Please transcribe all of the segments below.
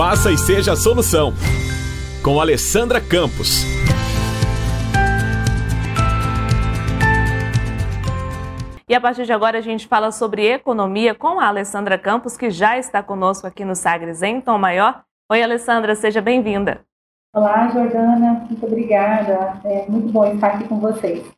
Faça e seja a solução. Com Alessandra Campos. E a partir de agora a gente fala sobre economia com a Alessandra Campos, que já está conosco aqui no Sagres em Tom Maior. Oi, Alessandra, seja bem-vinda. Olá, Jordana, muito obrigada. É muito bom estar aqui com vocês.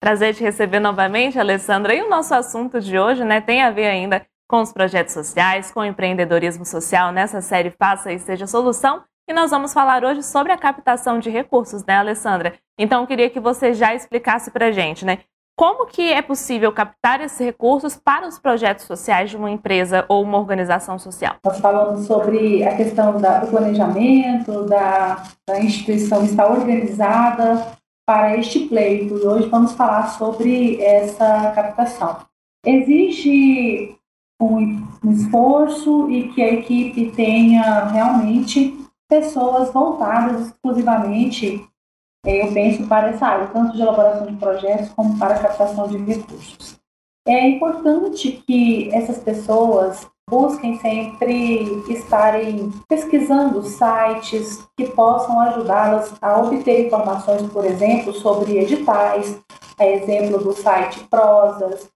Prazer te receber novamente, Alessandra. E o nosso assunto de hoje né, tem a ver ainda com os projetos sociais, com o empreendedorismo social nessa série Faça e Seja Solução. E nós vamos falar hoje sobre a captação de recursos, né, Alessandra? Então, eu queria que você já explicasse para gente, né? Como que é possível captar esses recursos para os projetos sociais de uma empresa ou uma organização social? Nós falamos sobre a questão da, do planejamento, da, da instituição estar organizada para este pleito e hoje vamos falar sobre essa captação. Existe um, esforço e que a equipe tenha realmente pessoas voltadas exclusivamente eu penso para essa área, tanto de elaboração de projetos como para captação de recursos. É importante que essas pessoas busquem sempre estarem pesquisando sites que possam ajudá-las a obter informações, por exemplo, sobre editais, a exemplo do site Prosas.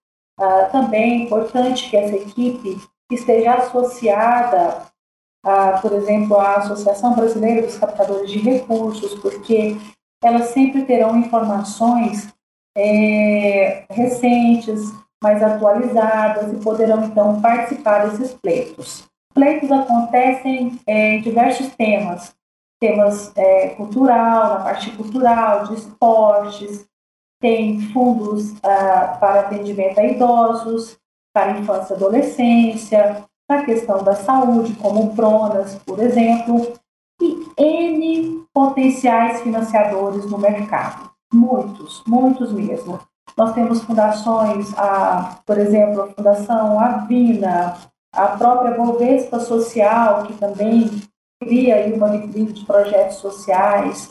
Uh, também é importante que essa equipe esteja associada, a, por exemplo, à Associação Brasileira dos Captadores de Recursos, porque elas sempre terão informações é, recentes, mais atualizadas e poderão então participar desses pleitos. Pleitos acontecem é, em diversos temas, temas é, cultural, na parte cultural, de esportes, tem fundos ah, para atendimento a idosos, para infância e adolescência, na questão da saúde, como o PRONAS, por exemplo, e N potenciais financiadores no mercado. Muitos, muitos mesmo. Nós temos fundações, a, por exemplo, a Fundação Avina, a própria Bovespa Social, que também cria uma vitrine de projetos sociais,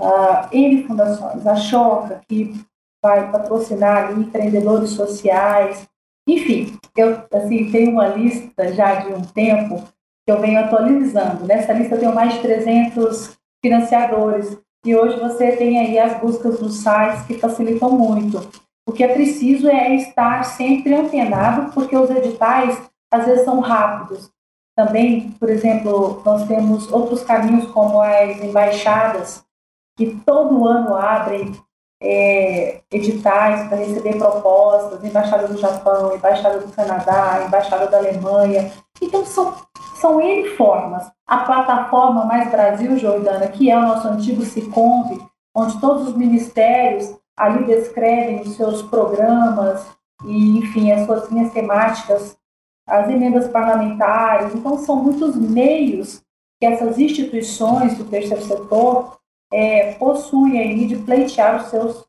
uh, N fundações, a Choca, que vai patrocinar ali, empreendedores sociais, enfim, eu assim, tenho uma lista já de um tempo que eu venho atualizando. Nessa lista eu tenho mais de 300 financiadores e hoje você tem aí as buscas dos sites que facilitam muito. O que é preciso é estar sempre antenado, porque os editais às vezes são rápidos. Também, por exemplo, nós temos outros caminhos como as embaixadas, que todo ano abrem é, editais para receber propostas, embaixada do Japão, embaixada do Canadá, embaixada da Alemanha. Então, são, são N formas. A plataforma Mais Brasil, Jordana, que é o nosso antigo SICOMV, onde todos os ministérios ali descrevem os seus programas e, enfim, as suas linhas temáticas, as emendas parlamentares. Então, são muitos meios que essas instituições do terceiro setor é, possuem aí de pleitear os seus,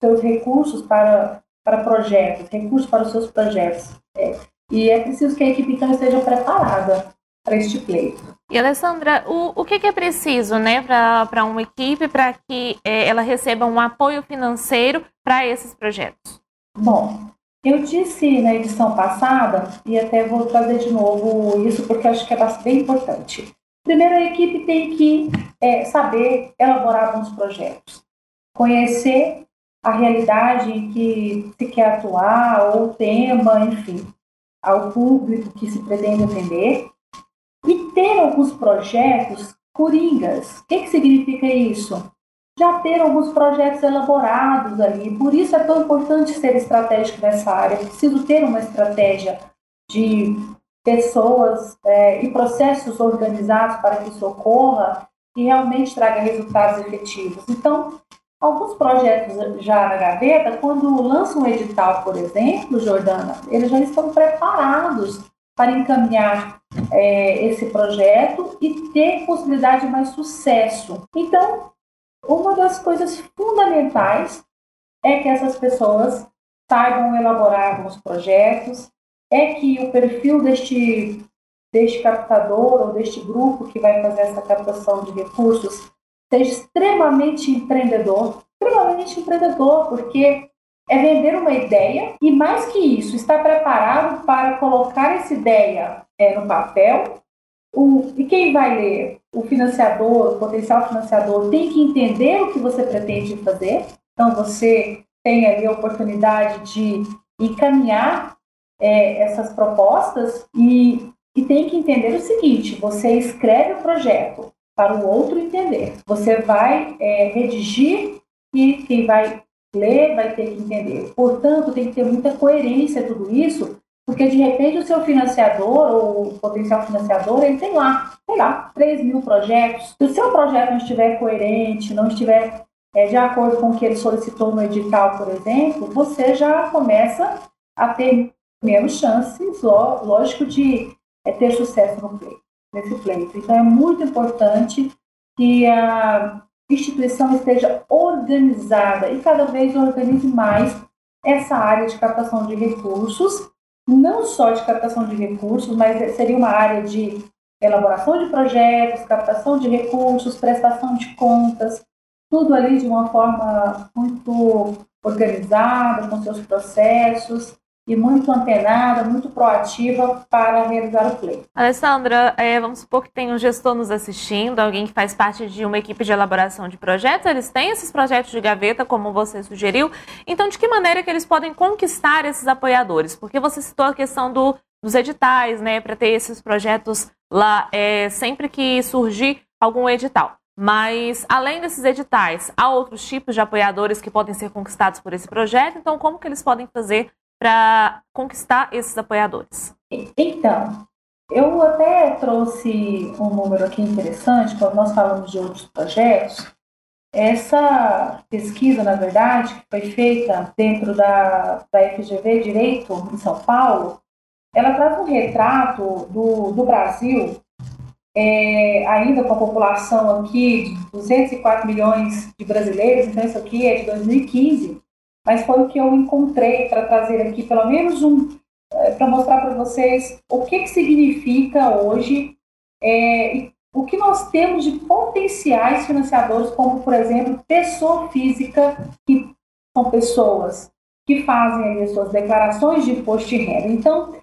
seus recursos para, para projetos, recursos para os seus projetos. É, e é preciso que a equipe então esteja preparada para este pleito. E Alessandra, o, o que, que é preciso né, para uma equipe para que é, ela receba um apoio financeiro para esses projetos? Bom, eu disse na edição passada, e até vou trazer de novo isso porque acho que é bem importante. Primeiro, a equipe tem que é, saber elaborar bons projetos, conhecer a realidade em que se quer atuar, ou o tema, enfim, ao público que se pretende atender, e ter alguns projetos coringas. O que, que significa isso? Já ter alguns projetos elaborados ali. Por isso é tão importante ser estratégico nessa área. É preciso ter uma estratégia de pessoas é, e processos organizados para que isso ocorra e realmente traga resultados efetivos. Então, alguns projetos já na gaveta, quando lançam um edital, por exemplo, Jordana, eles já estão preparados para encaminhar é, esse projeto e ter possibilidade de mais sucesso. Então, uma das coisas fundamentais é que essas pessoas saibam elaborar alguns projetos, é que o perfil deste, deste captador ou deste grupo que vai fazer essa captação de recursos seja extremamente empreendedor, extremamente empreendedor, porque é vender uma ideia e, mais que isso, estar preparado para colocar essa ideia é, no papel o, e quem vai ler? O financiador, o potencial financiador, tem que entender o que você pretende fazer. Então, você tem ali a oportunidade de encaminhar é, essas propostas e, e tem que entender o seguinte: você escreve o projeto para o outro entender. Você vai é, redigir e quem vai ler vai ter que entender. Portanto, tem que ter muita coerência tudo isso, porque de repente o seu financiador ou o potencial financiador, ele tem lá, sei lá, 3 mil projetos. Se o seu projeto não estiver coerente, não estiver é, de acordo com o que ele solicitou no edital, por exemplo, você já começa a ter menos chances, lógico, de é, ter sucesso no pleito, nesse pleito. Então, é muito importante que a instituição esteja organizada e cada vez organize mais essa área de captação de recursos, não só de captação de recursos, mas seria uma área de elaboração de projetos, captação de recursos, prestação de contas, tudo ali de uma forma muito organizada, com seus processos, e muito antenada, muito proativa para realizar o play. Alessandra, é, vamos supor que tem um gestor nos assistindo, alguém que faz parte de uma equipe de elaboração de projetos, eles têm esses projetos de gaveta, como você sugeriu, então de que maneira que eles podem conquistar esses apoiadores? Porque você citou a questão do, dos editais, né, para ter esses projetos lá é, sempre que surgir algum edital. Mas, além desses editais, há outros tipos de apoiadores que podem ser conquistados por esse projeto. Então, como que eles podem fazer para conquistar esses apoiadores? Então, eu até trouxe um número aqui interessante, quando nós falamos de outros projetos. Essa pesquisa, na verdade, que foi feita dentro da, da FGV Direito, em São Paulo, ela traz um retrato do, do Brasil, é, ainda com a população aqui de 204 milhões de brasileiros, então isso aqui é de 2015, mas foi o que eu encontrei para trazer aqui, pelo menos um, é, para mostrar para vocês o que, que significa hoje é, o que nós temos de potenciais financiadores, como, por exemplo, pessoa física, que são pessoas que fazem as suas declarações de imposto de renda. Então,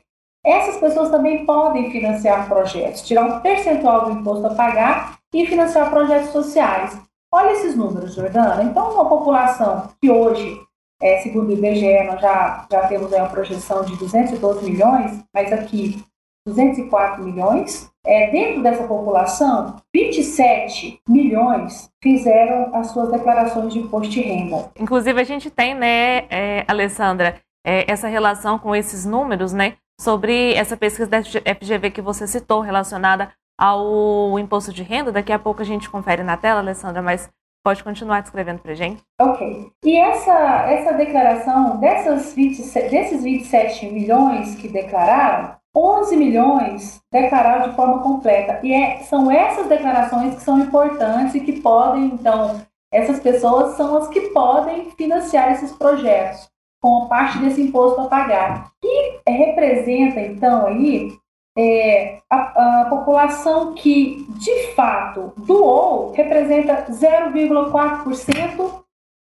essas pessoas também podem financiar projetos, tirar um percentual do imposto a pagar e financiar projetos sociais. Olha esses números, Jordana. Então, uma população que hoje é, segundo o IBGE, nós já, já temos aí uma projeção de 212 milhões, mas aqui 204 milhões. É, dentro dessa população, 27 milhões fizeram as suas declarações de imposto de renda. Inclusive, a gente tem, né, é, Alessandra, é, essa relação com esses números, né, sobre essa pesquisa da FGV que você citou, relacionada ao imposto de renda. Daqui a pouco a gente confere na tela, Alessandra, mas Pode continuar descrevendo para gente. Ok. E essa, essa declaração, dessas 20, desses 27 milhões que declararam, 11 milhões declararam de forma completa. E é, são essas declarações que são importantes e que podem, então, essas pessoas são as que podem financiar esses projetos com parte desse imposto a pagar. E representa, então, aí é, a, a, população que de fato doou representa 0,4%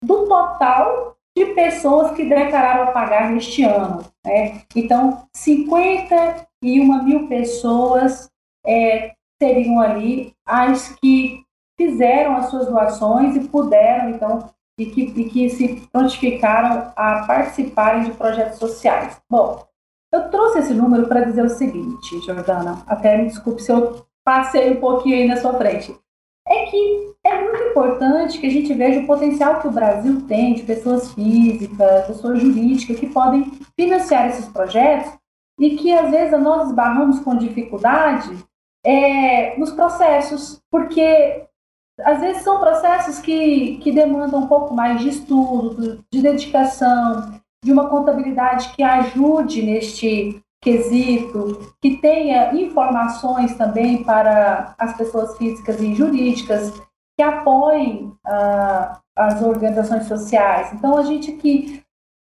do total de pessoas que declararam pagar neste ano. Né? Então, 51 mil pessoas é, seriam ali as que fizeram as suas doações e puderam, então, e que, e que se prontificaram a participarem de projetos sociais. Bom, eu trouxe esse número para dizer o seguinte, Jordana, até me desculpe se eu passei um pouquinho aí na sua frente. É que é muito importante que a gente veja o potencial que o Brasil tem de pessoas físicas, pessoas jurídicas que podem financiar esses projetos e que às vezes nós esbarramos com dificuldade é, nos processos, porque às vezes são processos que, que demandam um pouco mais de estudo, de dedicação, de uma contabilidade que ajude neste quesito, que tenha informações também para as pessoas físicas e jurídicas, que apoiem ah, as organizações sociais. Então, a gente aqui,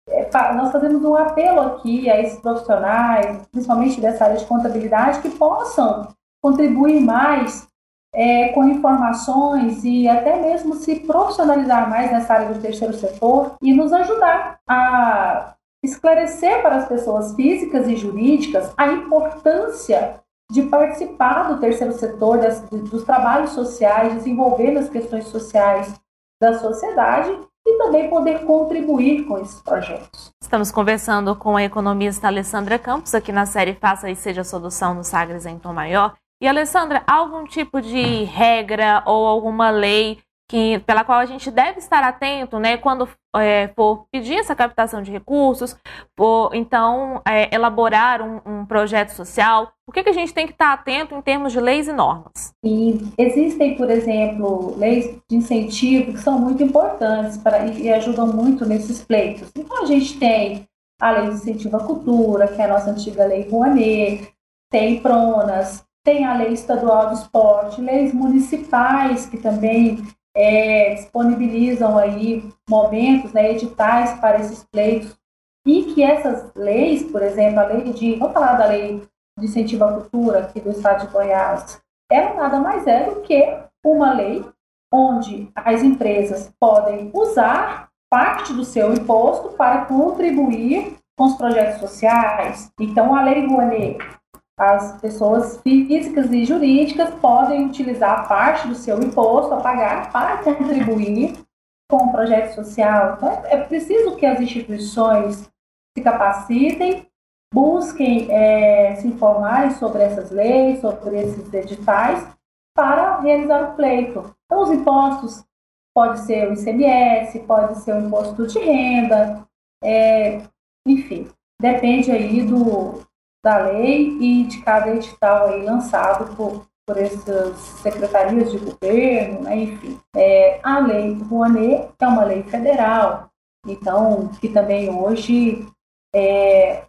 é, nós fazemos um apelo aqui a esses profissionais, principalmente dessa área de contabilidade, que possam contribuir mais é, com informações e até mesmo se profissionalizar mais nessa área do terceiro setor e nos ajudar a esclarecer para as pessoas físicas e jurídicas a importância de participar do terceiro setor, das, dos trabalhos sociais, desenvolvendo as questões sociais da sociedade e também poder contribuir com esses projetos. Estamos conversando com a economista Alessandra Campos aqui na série Faça e Seja Solução no Sagres em Tom Maior. E Alessandra, algum tipo de regra ou alguma lei que, pela qual a gente deve estar atento, né, quando é, for pedir essa captação de recursos, for então é, elaborar um, um, projeto social, o que, que a gente tem que estar atento em termos de leis e normas? E existem, por exemplo, leis de incentivo que são muito importantes para, e ajudam muito nesses pleitos. Então a gente tem a lei de incentivo à cultura, que é a nossa antiga lei Rouanet, tem Pronas, tem a lei estadual do esporte, leis municipais que também é, disponibilizam aí momentos, né, editais para esses pleitos, e que essas leis, por exemplo, a lei de, vamos falar da lei de incentivo à cultura aqui do estado de Goiás, ela nada mais é do que uma lei onde as empresas podem usar parte do seu imposto para contribuir com os projetos sociais. Então, a Lei Rouanet as pessoas físicas e jurídicas podem utilizar parte do seu imposto a pagar para contribuir com o projeto social. Então, é preciso que as instituições se capacitem, busquem é, se informarem sobre essas leis, sobre esses editais, para realizar o pleito. Então, os impostos pode ser o ICMS, pode ser o imposto de renda, é, enfim, depende aí do, da lei e de cada edital aí lançado por, por essas secretarias de governo, né, enfim. É, a lei Rouanet é uma lei federal, então, que também hoje é,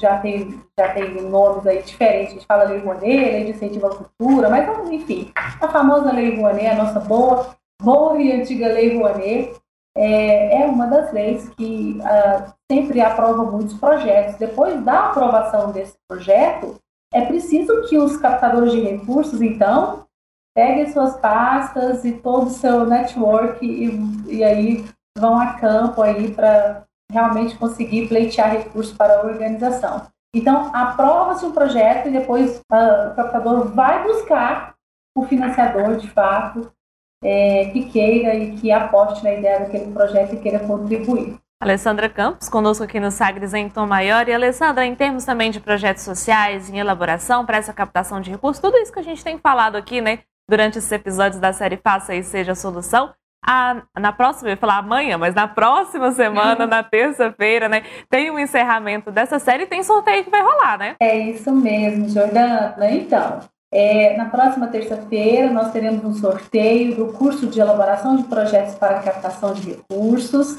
já, tem, já tem nomes aí diferentes, a gente fala lei Rouanet, lei de incentivo à cultura, mas enfim, a famosa lei Rouanet, a nossa boa, boa e antiga lei Rouanet, é, é uma das leis que uh, sempre aprova muitos projetos. Depois da aprovação desse projeto, é preciso que os captadores de recursos, então, peguem suas pastas e todo o seu network e, e aí vão a campo aí para realmente conseguir pleitear recursos para a organização. Então, aprova-se um projeto e depois uh, o captador vai buscar o financiador de fato é, que queira e que aposte na ideia daquele projeto e queira contribuir. Alessandra Campos, conosco aqui no Sagres em Tom Maior. E Alessandra, em termos também de projetos sociais, em elaboração para essa captação de recursos, tudo isso que a gente tem falado aqui, né, durante esses episódios da série Faça e Seja a Solução, a, na próxima, eu ia falar amanhã, mas na próxima semana, na terça-feira, né, tem o um encerramento dessa série e tem sorteio que vai rolar, né? É isso mesmo, Jordana. Então, é, na próxima terça-feira, nós teremos um sorteio do curso de elaboração de projetos para captação de recursos,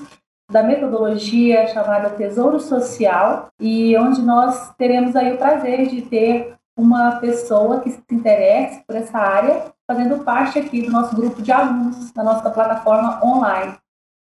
da metodologia chamada Tesouro Social, e onde nós teremos aí o prazer de ter uma pessoa que se interesse por essa área, fazendo parte aqui do nosso grupo de alunos, na nossa plataforma online.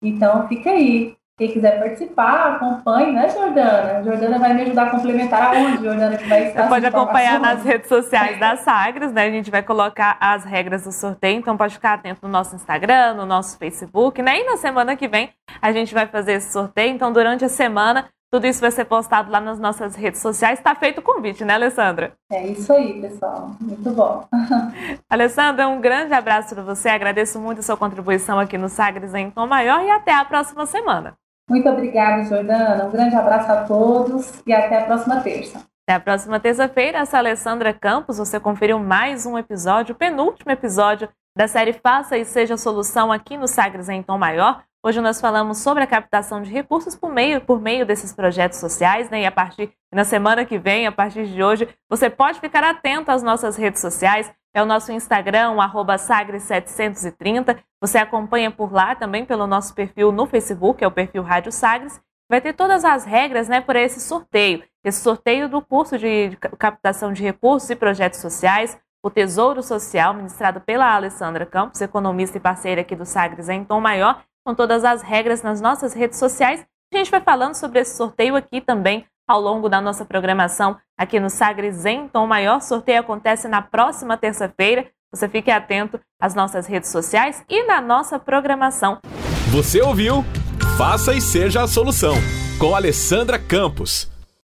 Então, fica aí. Quem quiser participar, acompanhe, né, Jordana? A Jordana vai me ajudar a complementar aonde, Jordana, que vai estar. Você pode acompanhar nas redes sociais da Sagres, né? A gente vai colocar as regras do sorteio, então pode ficar atento no nosso Instagram, no nosso Facebook, né? E na semana que vem a gente vai fazer esse sorteio. Então, durante a semana, tudo isso vai ser postado lá nas nossas redes sociais. Está feito o convite, né, Alessandra? É isso aí, pessoal. Muito bom. Alessandra, um grande abraço para você. Agradeço muito a sua contribuição aqui no Sagres em Tom Maior e até a próxima semana. Muito obrigada, Jordana. Um grande abraço a todos e até a próxima terça. Até a próxima terça-feira, essa Alessandra Campos, você conferiu mais um episódio, penúltimo episódio da série Faça e Seja Solução aqui no Sagres em Tom Maior. Hoje nós falamos sobre a captação de recursos por meio, por meio desses projetos sociais, né? E a partir na semana que vem, a partir de hoje, você pode ficar atento às nossas redes sociais. É o nosso Instagram, Sagres730. Você acompanha por lá também pelo nosso perfil no Facebook, é o perfil Rádio Sagres. Vai ter todas as regras né, para esse sorteio. Esse sorteio do curso de captação de recursos e projetos sociais, o Tesouro Social, ministrado pela Alessandra Campos, economista e parceira aqui do Sagres em Tom Maior com todas as regras nas nossas redes sociais. A gente vai falando sobre esse sorteio aqui também ao longo da nossa programação aqui no Sagres em Tom Maior. Sorteio acontece na próxima terça-feira. Você fique atento às nossas redes sociais e na nossa programação. Você ouviu? Faça e seja a solução com Alessandra Campos.